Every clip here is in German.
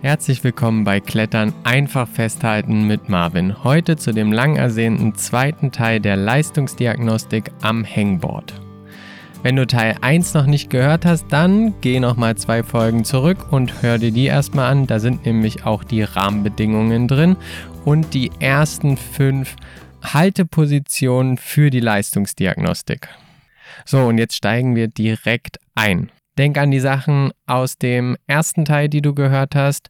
Herzlich willkommen bei Klettern einfach festhalten mit Marvin. Heute zu dem lang ersehnten zweiten Teil der Leistungsdiagnostik am Hangboard. Wenn du Teil 1 noch nicht gehört hast, dann geh nochmal zwei Folgen zurück und hör dir die erstmal an. Da sind nämlich auch die Rahmenbedingungen drin und die ersten fünf Haltepositionen für die Leistungsdiagnostik. So, und jetzt steigen wir direkt ein. Denk an die Sachen aus dem ersten Teil, die du gehört hast,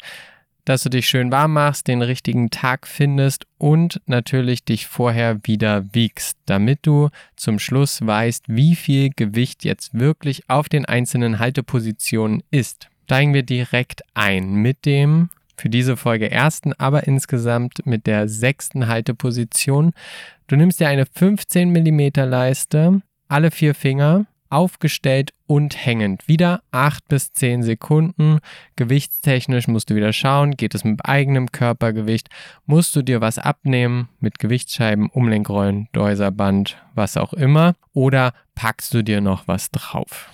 dass du dich schön warm machst, den richtigen Tag findest und natürlich dich vorher wieder wiegst, damit du zum Schluss weißt, wie viel Gewicht jetzt wirklich auf den einzelnen Haltepositionen ist. Steigen wir direkt ein mit dem für diese Folge ersten, aber insgesamt mit der sechsten Halteposition. Du nimmst dir eine 15 mm Leiste, alle vier Finger aufgestellt und hängend. Wieder 8 bis 10 Sekunden. Gewichtstechnisch musst du wieder schauen, geht es mit eigenem Körpergewicht, musst du dir was abnehmen mit Gewichtsscheiben, Umlenkrollen, Deuserband, was auch immer, oder packst du dir noch was drauf.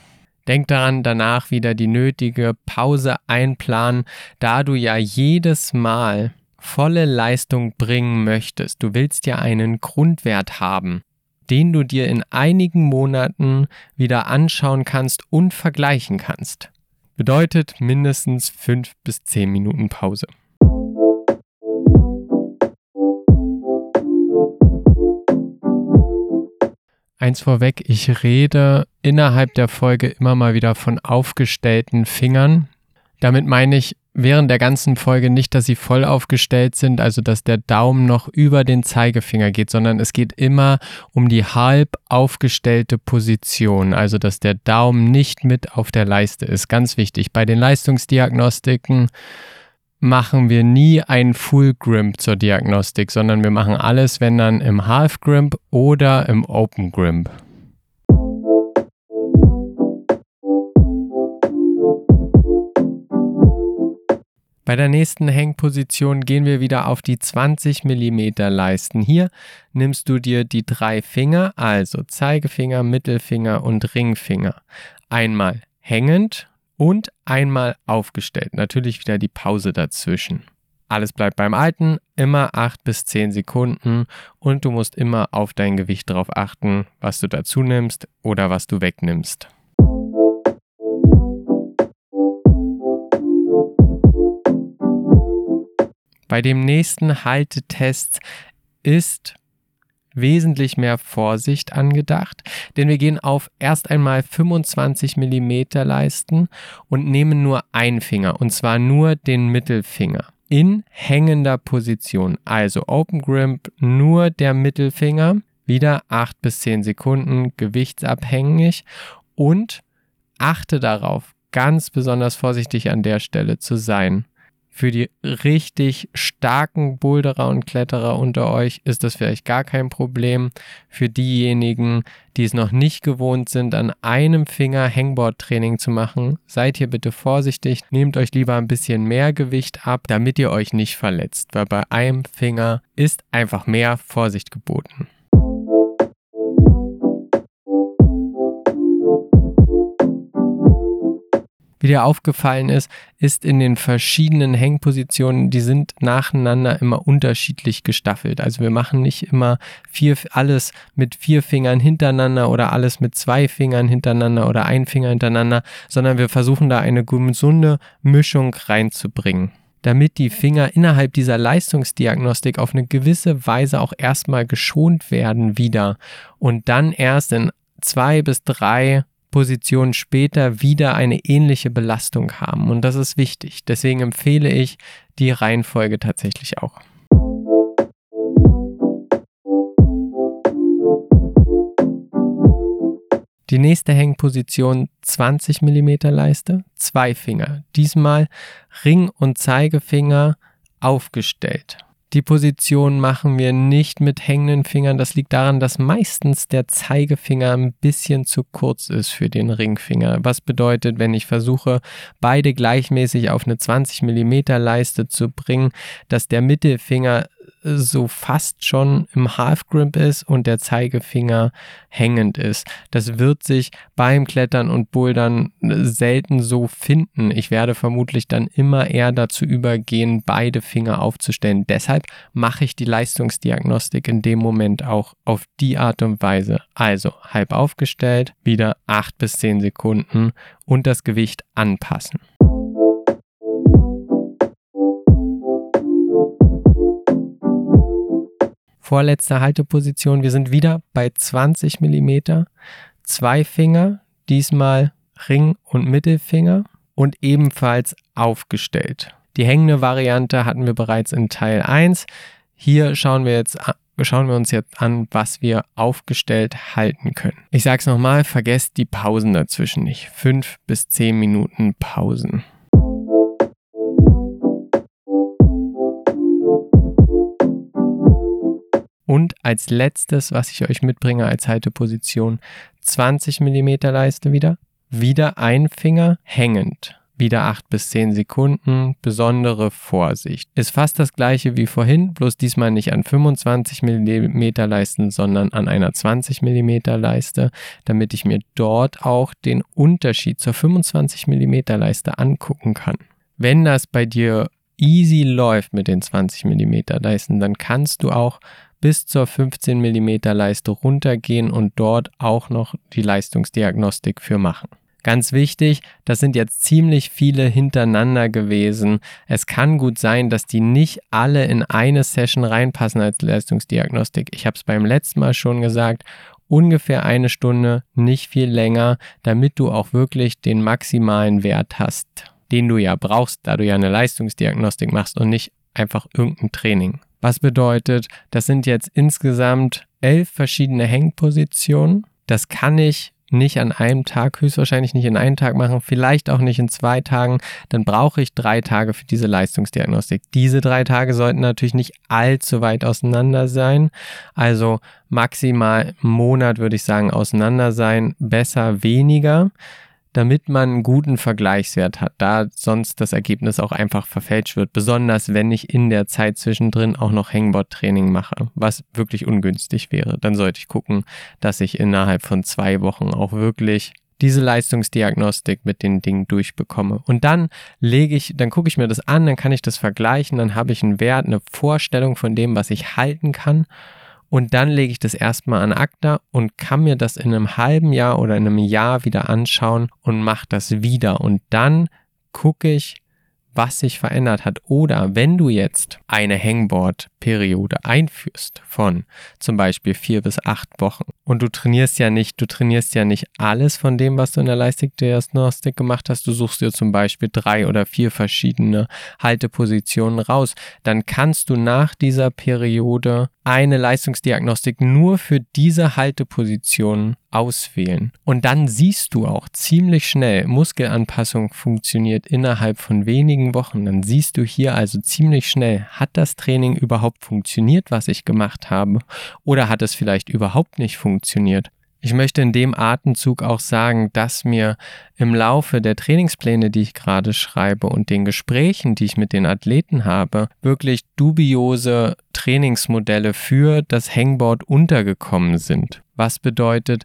Denk daran, danach wieder die nötige Pause einplanen, da du ja jedes Mal volle Leistung bringen möchtest. Du willst ja einen Grundwert haben den du dir in einigen Monaten wieder anschauen kannst und vergleichen kannst. Bedeutet mindestens 5 bis 10 Minuten Pause. Eins vorweg, ich rede innerhalb der Folge immer mal wieder von aufgestellten Fingern. Damit meine ich während der ganzen Folge nicht, dass sie voll aufgestellt sind, also dass der Daumen noch über den Zeigefinger geht, sondern es geht immer um die halb aufgestellte Position, also dass der Daumen nicht mit auf der Leiste ist. Ganz wichtig. Bei den Leistungsdiagnostiken machen wir nie einen Full Grimp zur Diagnostik, sondern wir machen alles, wenn dann im Half Grimp oder im Open Grimp. Bei der nächsten Hängposition gehen wir wieder auf die 20 mm Leisten. Hier nimmst du dir die drei Finger, also Zeigefinger, Mittelfinger und Ringfinger, einmal hängend und einmal aufgestellt. Natürlich wieder die Pause dazwischen. Alles bleibt beim Alten, immer 8 bis 10 Sekunden und du musst immer auf dein Gewicht drauf achten, was du dazu nimmst oder was du wegnimmst. Bei dem nächsten Haltetest ist wesentlich mehr Vorsicht angedacht, denn wir gehen auf erst einmal 25 mm Leisten und nehmen nur einen Finger, und zwar nur den Mittelfinger in hängender Position. Also Open Grimp nur der Mittelfinger, wieder 8 bis 10 Sekunden, gewichtsabhängig und achte darauf, ganz besonders vorsichtig an der Stelle zu sein. Für die richtig starken Boulderer und Kletterer unter euch ist das vielleicht gar kein Problem. Für diejenigen, die es noch nicht gewohnt sind, an einem Finger Hangboard-Training zu machen, seid hier bitte vorsichtig. Nehmt euch lieber ein bisschen mehr Gewicht ab, damit ihr euch nicht verletzt, weil bei einem Finger ist einfach mehr Vorsicht geboten. Wie dir aufgefallen ist, ist in den verschiedenen Hängpositionen, die sind nacheinander immer unterschiedlich gestaffelt. Also wir machen nicht immer vier, alles mit vier Fingern hintereinander oder alles mit zwei Fingern hintereinander oder ein Finger hintereinander, sondern wir versuchen da eine gesunde Mischung reinzubringen damit die Finger innerhalb dieser Leistungsdiagnostik auf eine gewisse Weise auch erstmal geschont werden wieder und dann erst in zwei bis drei Positionen später wieder eine ähnliche Belastung haben. Und das ist wichtig. Deswegen empfehle ich die Reihenfolge tatsächlich auch. Die nächste Hängposition 20 mm Leiste, zwei Finger. Diesmal Ring und Zeigefinger aufgestellt. Die Position machen wir nicht mit hängenden Fingern. Das liegt daran, dass meistens der Zeigefinger ein bisschen zu kurz ist für den Ringfinger. Was bedeutet, wenn ich versuche, beide gleichmäßig auf eine 20 mm Leiste zu bringen, dass der Mittelfinger so fast schon im Half Grip ist und der Zeigefinger hängend ist. Das wird sich beim Klettern und Bouldern selten so finden. Ich werde vermutlich dann immer eher dazu übergehen, beide Finger aufzustellen. Deshalb mache ich die Leistungsdiagnostik in dem Moment auch auf die Art und Weise. Also halb aufgestellt, wieder 8 bis 10 Sekunden und das Gewicht anpassen. Vorletzte Halteposition. Wir sind wieder bei 20 mm. Zwei Finger, diesmal Ring und Mittelfinger und ebenfalls aufgestellt. Die hängende Variante hatten wir bereits in Teil 1. Hier schauen wir jetzt schauen wir uns jetzt an, was wir aufgestellt halten können. Ich sage es nochmal, vergesst die Pausen dazwischen nicht. Fünf bis zehn Minuten Pausen. Und als letztes, was ich euch mitbringe als Halteposition, 20 mm Leiste wieder. Wieder ein Finger hängend. Wieder 8 bis 10 Sekunden. Besondere Vorsicht. Ist fast das gleiche wie vorhin, bloß diesmal nicht an 25 mm Leisten, sondern an einer 20 mm Leiste, damit ich mir dort auch den Unterschied zur 25 mm Leiste angucken kann. Wenn das bei dir easy läuft mit den 20 mm Leisten, dann kannst du auch bis zur 15 mm Leiste runtergehen und dort auch noch die Leistungsdiagnostik für machen. Ganz wichtig, das sind jetzt ziemlich viele hintereinander gewesen. Es kann gut sein, dass die nicht alle in eine Session reinpassen als Leistungsdiagnostik. Ich habe es beim letzten Mal schon gesagt, ungefähr eine Stunde, nicht viel länger, damit du auch wirklich den maximalen Wert hast, den du ja brauchst, da du ja eine Leistungsdiagnostik machst und nicht einfach irgendein Training. Was bedeutet, das sind jetzt insgesamt elf verschiedene Hängpositionen. Das kann ich nicht an einem Tag, höchstwahrscheinlich nicht in einem Tag machen, vielleicht auch nicht in zwei Tagen, dann brauche ich drei Tage für diese Leistungsdiagnostik. Diese drei Tage sollten natürlich nicht allzu weit auseinander sein. Also maximal einen Monat würde ich sagen auseinander sein, besser weniger damit man einen guten Vergleichswert hat, da sonst das Ergebnis auch einfach verfälscht wird, besonders wenn ich in der Zeit zwischendrin auch noch Hangboard-Training mache, was wirklich ungünstig wäre. Dann sollte ich gucken, dass ich innerhalb von zwei Wochen auch wirklich diese Leistungsdiagnostik mit den Dingen durchbekomme. Und dann lege ich, dann gucke ich mir das an, dann kann ich das vergleichen, dann habe ich einen Wert, eine Vorstellung von dem, was ich halten kann und dann lege ich das erstmal an ACTA und kann mir das in einem halben Jahr oder in einem Jahr wieder anschauen und mache das wieder. Und dann gucke ich, was sich verändert hat. Oder wenn du jetzt eine Hangboard-Periode einführst von zum Beispiel vier bis acht Wochen und du trainierst ja nicht, du trainierst ja nicht alles von dem, was du in der Leistungsdiagnostik gemacht hast. Du suchst dir zum Beispiel drei oder vier verschiedene Haltepositionen raus. Dann kannst du nach dieser Periode eine Leistungsdiagnostik nur für diese Haltepositionen auswählen. Und dann siehst du auch ziemlich schnell, Muskelanpassung funktioniert innerhalb von wenigen Wochen. Dann siehst du hier also ziemlich schnell, hat das Training überhaupt funktioniert, was ich gemacht habe? Oder hat es vielleicht überhaupt nicht funktioniert? Ich möchte in dem Atemzug auch sagen, dass mir im Laufe der Trainingspläne, die ich gerade schreibe und den Gesprächen, die ich mit den Athleten habe, wirklich dubiose Trainingsmodelle für das Hangboard untergekommen sind. Was bedeutet,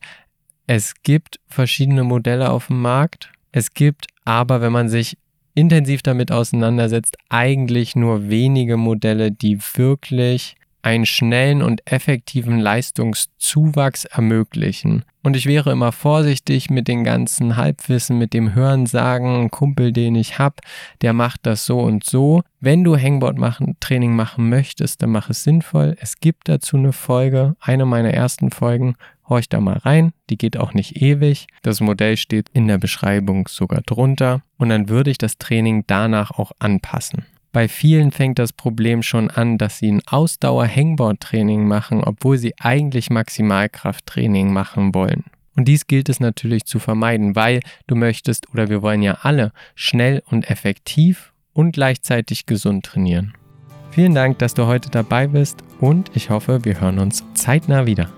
es gibt verschiedene Modelle auf dem Markt. Es gibt aber, wenn man sich intensiv damit auseinandersetzt, eigentlich nur wenige Modelle, die wirklich einen schnellen und effektiven Leistungszuwachs ermöglichen. Und ich wäre immer vorsichtig mit den ganzen Halbwissen, mit dem Hörensagen, ein Kumpel, den ich habe, der macht das so und so. Wenn du Hangboard machen, Training machen möchtest, dann mach es sinnvoll. Es gibt dazu eine Folge, eine meiner ersten Folgen. Horch da mal rein, die geht auch nicht ewig. Das Modell steht in der Beschreibung sogar drunter und dann würde ich das Training danach auch anpassen. Bei vielen fängt das Problem schon an, dass sie ein Ausdauer-Hangboard-Training machen, obwohl sie eigentlich Maximalkrafttraining machen wollen. Und dies gilt es natürlich zu vermeiden, weil du möchtest oder wir wollen ja alle schnell und effektiv und gleichzeitig gesund trainieren. Vielen Dank, dass du heute dabei bist und ich hoffe, wir hören uns zeitnah wieder.